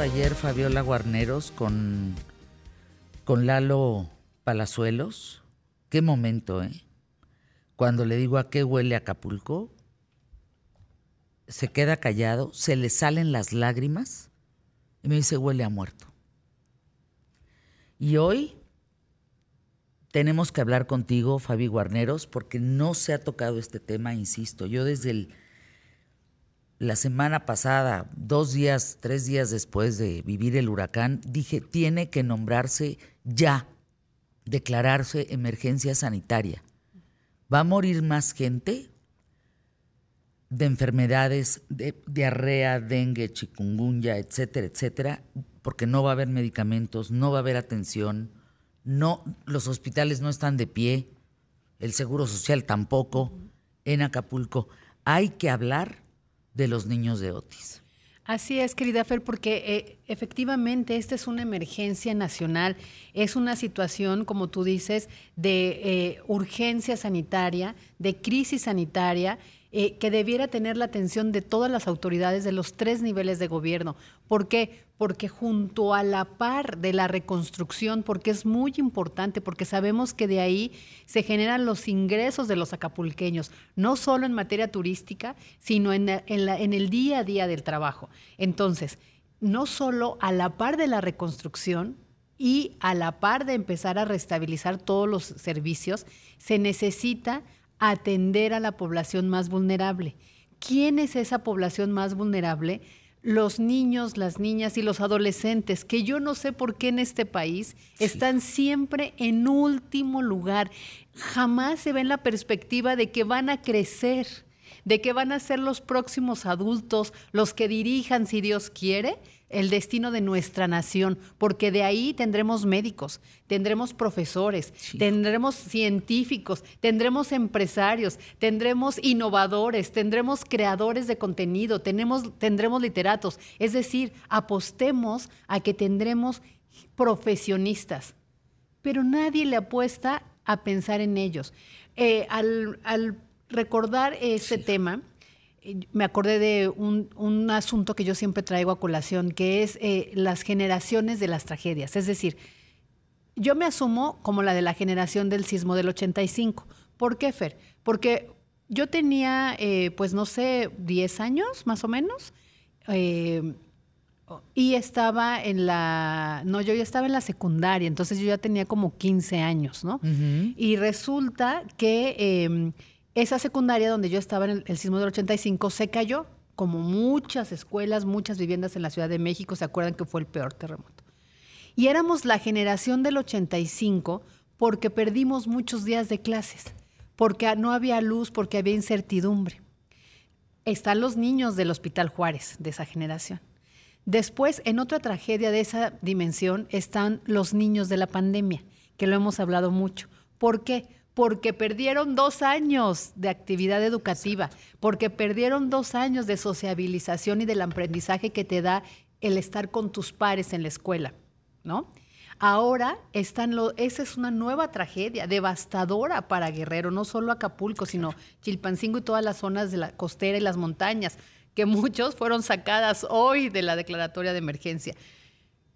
ayer Fabiola Guarneros con, con Lalo Palazuelos. Qué momento, ¿eh? Cuando le digo a qué huele Acapulco, se queda callado, se le salen las lágrimas y me dice huele a muerto. Y hoy tenemos que hablar contigo, Fabi Guarneros, porque no se ha tocado este tema, insisto. Yo desde el la semana pasada, dos días, tres días después de vivir el huracán, dije, tiene que nombrarse ya, declararse emergencia sanitaria. ¿Va a morir más gente de enfermedades de diarrea, dengue, chikungunya, etcétera, etcétera? Porque no va a haber medicamentos, no va a haber atención, no, los hospitales no están de pie, el Seguro Social tampoco, en Acapulco. Hay que hablar de los niños de Otis. Así es, querida Fer, porque eh, efectivamente esta es una emergencia nacional, es una situación, como tú dices, de eh, urgencia sanitaria, de crisis sanitaria, eh, que debiera tener la atención de todas las autoridades de los tres niveles de gobierno. ¿Por qué? Porque junto a la par de la reconstrucción, porque es muy importante, porque sabemos que de ahí se generan los ingresos de los acapulqueños, no solo en materia turística, sino en, en el día a día del trabajo. Entonces, no solo a la par de la reconstrucción, y a la par de empezar a restabilizar todos los servicios, se necesita atender a la población más vulnerable. ¿Quién es esa población más vulnerable? Los niños, las niñas y los adolescentes, que yo no sé por qué en este país están siempre en último lugar. Jamás se ven la perspectiva de que van a crecer, de que van a ser los próximos adultos, los que dirijan, si Dios quiere, el destino de nuestra nación, porque de ahí tendremos médicos, tendremos profesores, tendremos científicos, tendremos empresarios, tendremos innovadores, tendremos creadores de contenido, tenemos, tendremos literatos. Es decir, apostemos a que tendremos profesionistas, pero nadie le apuesta a pensar en ellos. Eh, al, recordar este tema, me acordé de un, asunto que yo siempre traigo a colación, que es eh, las generaciones de las tragedias. Es decir, yo me asumo como la de la generación del sismo del 85. ¿Por qué, Fer? Porque yo tenía, eh, pues no sé, 10 años más o menos, eh, y estaba en la, no, yo ya estaba en la secundaria, entonces yo ya tenía como 15 años, ¿no? Y resulta que em, esa secundaria donde yo estaba en el, sismo del 85 se cayó, como muchas escuelas, muchas viviendas en la Ciudad de México, se acuerdan que fue el peor terremoto. Y éramos la generación del 85 porque perdimos muchos días de clases, porque no había luz, porque había incertidumbre. Están los niños del Hospital Juárez, de esa generación. Después, en otra tragedia de esa dimensión, están los niños de la pandemia, que lo hemos hablado mucho. ¿Por qué? Porque perdieron dos años de actividad educativa, porque perdieron dos años de sociabilización y del aprendizaje que te da el estar con tus pares en la escuela, ¿no? Ahora esa es una nueva tragedia devastadora para Guerrero, no solo Acapulco, sino Chilpancingo y todas las zonas de la costera y las montañas, que muchos fueron sacadas hoy de la declaratoria de emergencia.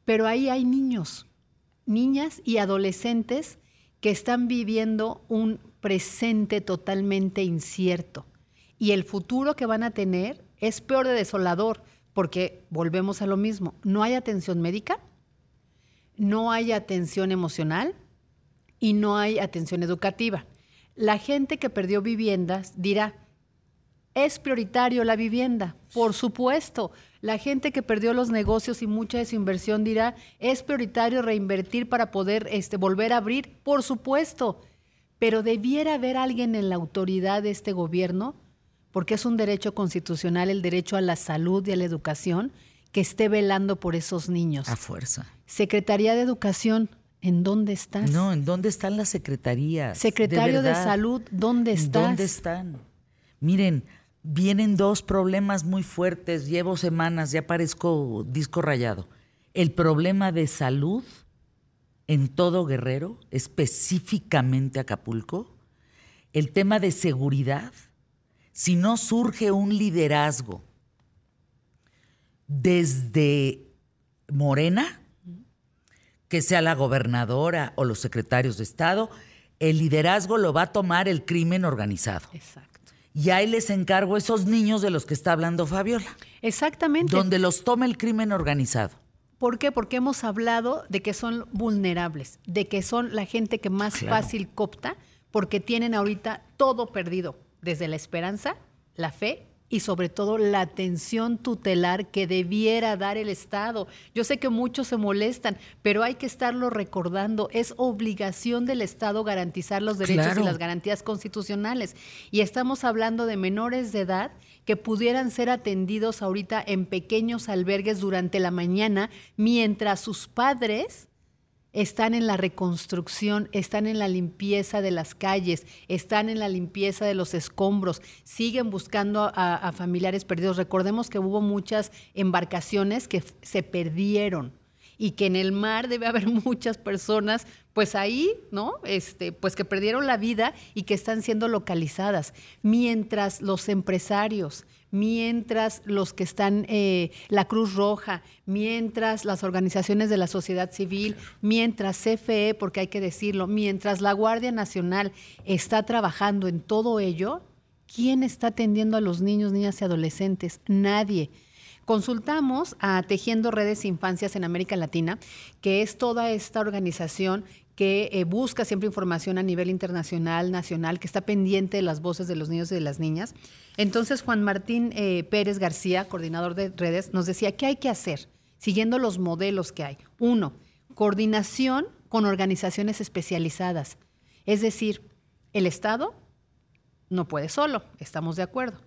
Pero ahí hay niños, niñas y adolescentes que están viviendo un presente totalmente incierto. Y el futuro que van a tener es peor de desolador, porque volvemos a lo mismo, no hay atención médica, no hay atención emocional y no hay atención educativa. La gente que perdió viviendas dirá, es prioritario la vivienda, por supuesto. La gente que perdió los negocios y mucha de su inversión dirá, es prioritario reinvertir para poder este, volver a abrir, por supuesto. Pero debiera haber alguien en la autoridad de este gobierno, porque es un derecho constitucional el derecho a la salud y a la educación, que esté velando por esos niños. A fuerza. Secretaría de Educación, ¿en dónde estás? No, ¿en dónde están las secretarías? Secretario de, de Salud, ¿dónde estás? ¿Dónde están? Miren, vienen dos problemas muy fuertes. Llevo semanas, ya parezco disco rayado. El problema de salud en todo Guerrero, específicamente Acapulco. El tema de seguridad. Si no surge un liderazgo desde Morena, que sea la gobernadora o los secretarios de Estado, el liderazgo lo va a tomar el crimen organizado. Exacto. Y ahí les encargo esos niños de los que está hablando Fabiola. Exactamente. Donde los tome el crimen organizado. ¿Por qué? Porque hemos hablado de que son vulnerables, de que son la gente que más fácil copta, porque tienen ahorita todo perdido, desde la esperanza, la fe y sobre todo la atención tutelar que debiera dar el Estado. Yo sé que muchos se molestan, pero hay que estarlo recordando. Es obligación del Estado garantizar los derechos y las garantías constitucionales. Y estamos hablando de menores de edad que pudieran ser atendidos ahorita en pequeños albergues durante la mañana mientras sus padres están en la reconstrucción, están en la limpieza de las calles, están en la limpieza de los escombros, siguen buscando a, familiares perdidos. Recordemos que hubo muchas embarcaciones que se perdieron y que en el mar debe haber muchas personas, pues ahí, ¿no? Este, pues que perdieron la vida y que están siendo localizadas. Mientras los empresarios, mientras los que están, eh, la Cruz Roja, mientras las organizaciones de la sociedad civil, mientras CFE, porque hay que decirlo, mientras la Guardia Nacional está trabajando en todo ello, ¿quién está atendiendo a los niños, niñas y adolescentes? Nadie. Consultamos a Tejiendo Redes Infancias en América Latina, que es toda esta organización que eh, busca siempre información a nivel internacional, nacional, que está pendiente de las voces de los niños y de las niñas. Entonces, Juan Martín eh, Pérez García, coordinador de redes, nos decía, ¿qué hay que hacer? Siguiendo los modelos que hay. Uno, coordinación con organizaciones especializadas. Es decir, el Estado no puede solo, estamos de acuerdo.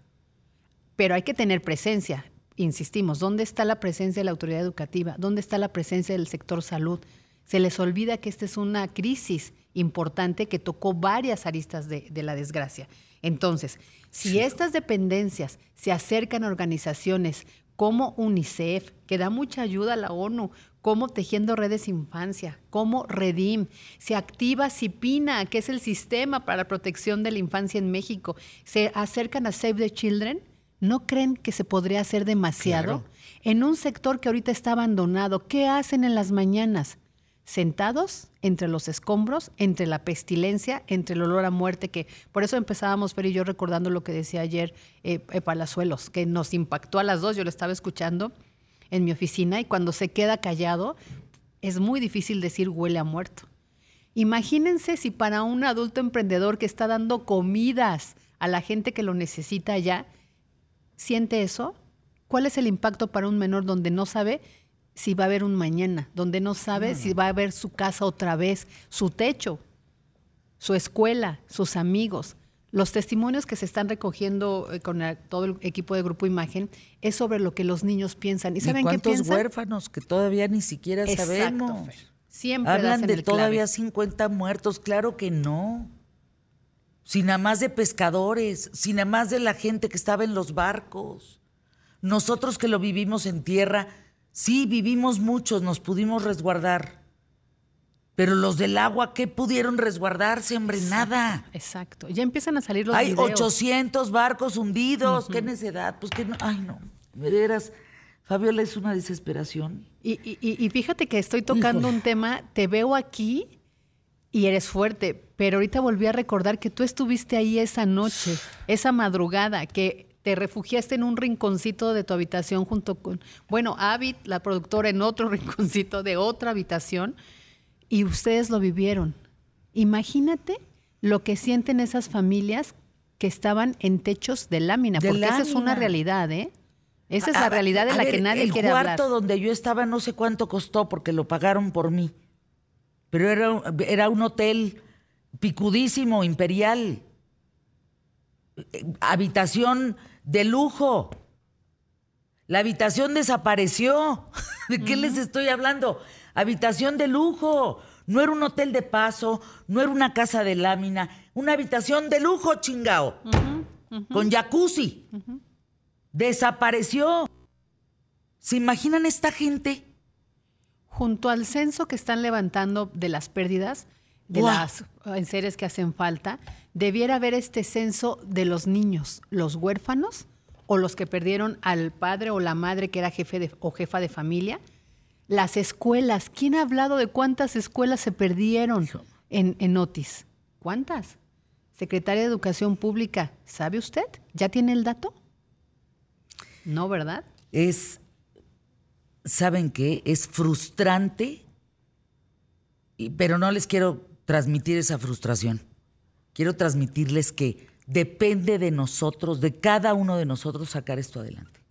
Pero hay que tener presencia. Insistimos, ¿dónde está la presencia de la autoridad educativa? ¿Dónde está la presencia del sector salud? Se les olvida que esta es una crisis importante que tocó varias aristas de, la desgracia. Entonces, si estas dependencias se acercan a organizaciones como UNICEF, que da mucha ayuda a la ONU, como Tejiendo Redes Infancia, como Redim, se activa CIPINA, que es el sistema para la protección de la infancia en México, se acercan a Save the Children, ¿no creen que se podría hacer demasiado? En un sector que ahorita está abandonado, ¿qué hacen en las mañanas? sentados entre los escombros, entre la pestilencia, entre el olor a muerte, que por eso empezábamos, Fer y yo, recordando lo que decía ayer eh, eh, Palazuelos, que nos impactó a las dos, yo lo estaba escuchando en mi oficina y cuando se queda callado, es muy difícil decir huele a muerto. Imagínense si para un adulto emprendedor que está dando comidas a la gente que lo necesita allá, siente eso, ¿cuál es el impacto para un menor donde no sabe si va a haber un mañana, donde no sabe si va a haber su casa otra vez, su techo, su escuela, sus amigos. Los testimonios que se están recogiendo eh, con todo el equipo de Grupo Imagen es sobre lo que los niños piensan. ¿Y saben qué piensan? huérfanos que todavía ni siquiera Exacto, sabemos? Siempre Hablan de todavía 50 muertos, claro que no. Sin más de pescadores, sin nada más de la gente que estaba en los barcos. Nosotros que lo vivimos en tierra, Sí, vivimos muchos, nos pudimos resguardar. Pero los del agua, ¿qué pudieron resguardarse, hombre? Nada. Exacto. Ya empiezan a salir los Hay 800 barcos hundidos. ¿Qué necedad? Pues que no. Ay, no. Veras, Fabiola es una desesperación. Y, y, fíjate que estoy tocando un tema, te veo aquí y eres fuerte, pero ahorita volví a recordar que tú estuviste ahí esa noche, esa madrugada, que te refugiaste en un rinconcito de tu habitación junto con, bueno, Avid, la productora, en otro rinconcito de otra habitación, y ustedes lo vivieron. Imagínate lo que sienten esas familias que estaban en techos de lámina, porque esa es una realidad, ¿eh? Esa es la realidad de la que nadie quiere hablar. El cuarto donde yo estaba no sé cuánto costó porque lo pagaron por mí. Pero era, era un hotel picudísimo, imperial. Habitación de lujo. La habitación desapareció. ¿De qué les estoy hablando? Habitación de lujo. No era un hotel de paso, no era una casa de lámina, una habitación de lujo, chingao. Con jacuzzi. Desapareció. ¿Se imaginan esta gente? Junto al censo que están levantando de las pérdidas, de las seres que hacen falta, debiera haber este censo de los niños, los huérfanos o los que perdieron al padre o la madre que era jefe o jefa de familia, Las escuelas. ¿Quién ha hablado de cuántas escuelas se perdieron en, en Otis? ¿Cuántas? Secretaria de Educación Pública, ¿sabe usted? ¿Ya tiene el dato? No, ¿verdad? Es, ¿saben qué? Es frustrante, pero no les quiero transmitir esa frustración. Quiero transmitirles que depende de nosotros, de cada uno de nosotros, sacar esto adelante.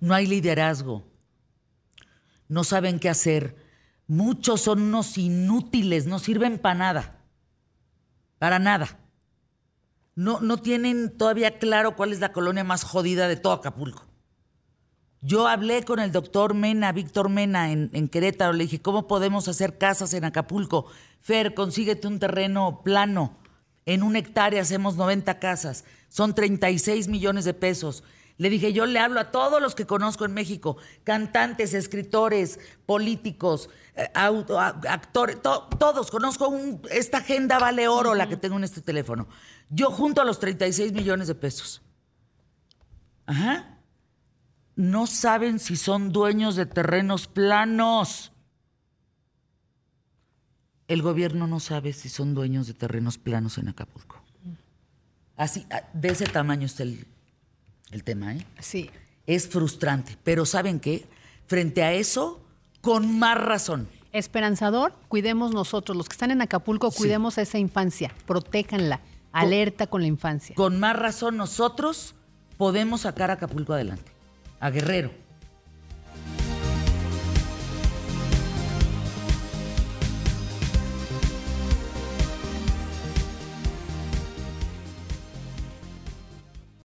No hay liderazgo, no saben qué hacer. Muchos son unos inútiles, no sirven para nada. Para nada. No, no tienen todavía claro cuál es la colonia más jodida de todo Acapulco. Yo hablé con el doctor Mena, Víctor Mena, en, en, Querétaro. Le dije, ¿cómo podemos hacer casas en Acapulco? Fer, consíguete un terreno plano. En una hectárea hacemos 90 casas. Son 36 millones de pesos. Le dije, yo le hablo a todos los que conozco en México, cantantes, escritores, políticos, eh, actores, todos. Conozco esta agenda vale oro la que tengo en este teléfono. Yo junto a los 36 millones de pesos. Ajá. No saben si son dueños de terrenos planos. El gobierno no sabe si son dueños de terrenos planos en Acapulco. Así, de ese tamaño está el, el tema, ¿eh? Sí. Es frustrante, pero ¿saben qué? Frente a eso, con más razón. Esperanzador, cuidemos nosotros, los que están en Acapulco, cuidemos a esa infancia, protéjanla, alerta con la infancia. Con más razón nosotros podemos sacar a Acapulco adelante, a Guerrero,